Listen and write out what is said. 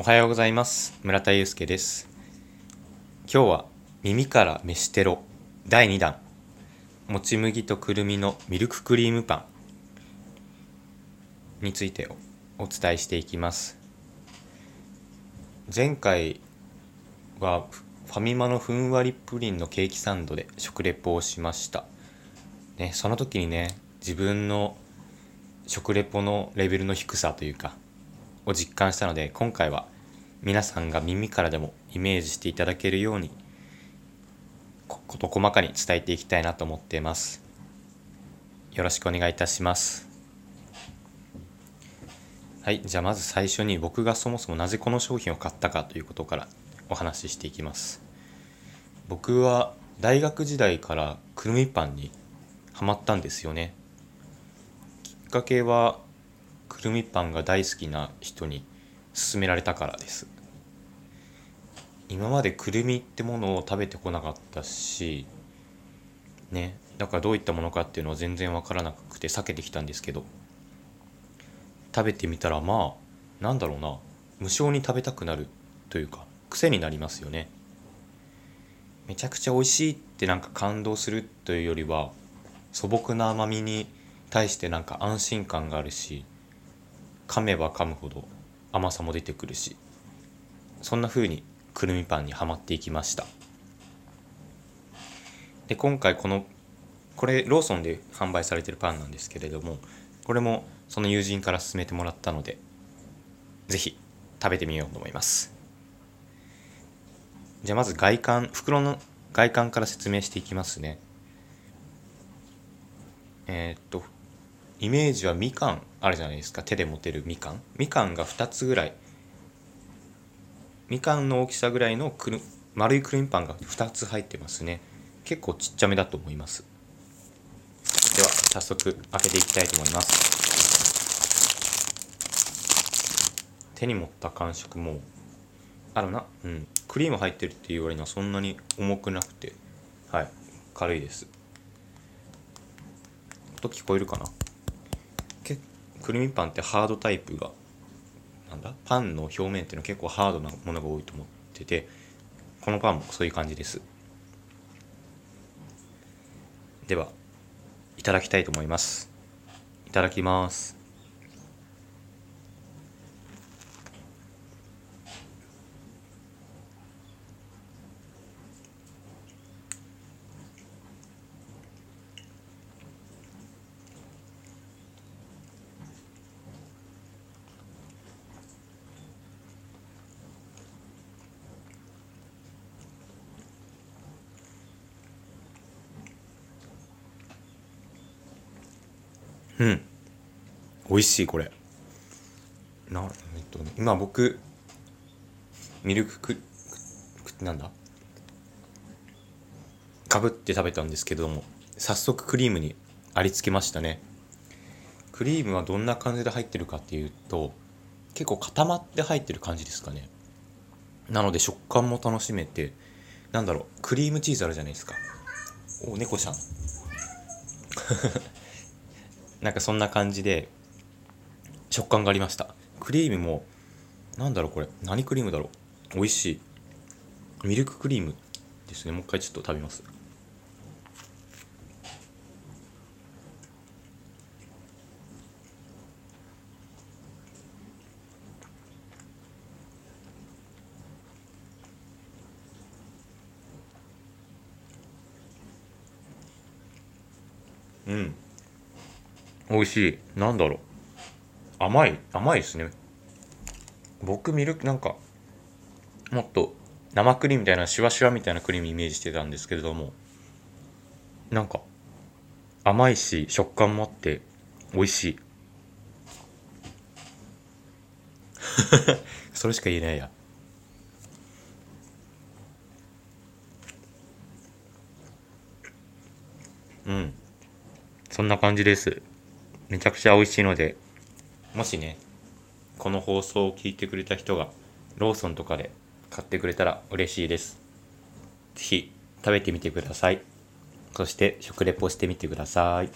おはようございます。村田祐介です。今日は耳から飯テロ。第2弾。もち麦とくるみのミルククリームパン。についてお伝えしていきます。前回はファミマのふんわりプリンのケーキサンドで食レポをしました。ねその時にね自分の食レポのレベルの低さというかを実感したので今回は皆さんが耳からでもイメージしていただけるように事細かに伝えていきたいなと思っています。よろしくお願いいたします。はいじゃあまず最初に僕がそもそもなぜこの商品を買ったかということからお話ししていきます。僕は大学時代からくるみパンにハマったんですよね。きっかけはくるみパンが大好きな人に勧められたからです。今までくるみってものを食べてこなかったしねだからどういったものかっていうのは全然わからなくて避けてきたんですけど食べてみたらまあなんだろうな無性に食べたくなるというか癖になりますよね。めちゃくちゃ美味しいってなんか感動するというよりは素朴な甘みに対してなんか安心感があるし噛めば噛むほど甘さも出てくるしそんな風にくるみパンにはまっていきました。で今回このこれローソンで販売されてるパンなんですけれどもこれもその友人から勧めてもらったので是非食べてみようと思います。じゃあまず外観袋の外観から説明していきますね。えー、っとイメージはみかんあるじゃないですか。手で持てるみかん。みかんが2つぐらい。みかんの大きさぐらいのくる丸いクリームパンが2つ入ってますね。結構ちっちゃめだと思います。では早速開けていきたいと思います。手に持った感触も。あるな。うん。クリーム入ってるっていう割にはそんなに重くなくて。はい。軽いです。音聞こえるかな？くるみパンってハードタイプがなんだ？パンの表面っていうのは結構ハードなものが多いと思っててこのパンもそういう感じです。ではいただきたいと思います。いただきます。うん。美味しいこれ。なえっと今僕ミルククなんだ？かぶって食べたんですけども早速クリームにありつけましたね。クリームはどんな感じで入ってるかっていうと結構固まって入ってる感じですかね。なので食感も楽しめてなんだろうクリームチーズあるじゃないですか。お猫ちゃん。なんかそんな感じで食感がありました。クリームもなんだろうこれ。何クリームだろう。美味しい。ミルククリームですね。もう一回ちょっと食べます。うん。美味しい。なんだろう。甘い甘いですね。僕ミルクなんかもっと生クリームみたいなシュワシュワみたいなクリームイメージしてたんですけれどもなんか甘いし食感もあって美味しい。それしか言えないや。うん。そんな感じですめちゃくちゃ美味しいので。もしねこの放送を聞いてくれた人がローソンとかで買ってくれたら嬉しいです。是非食べてみてください。そして食レポしてみてください。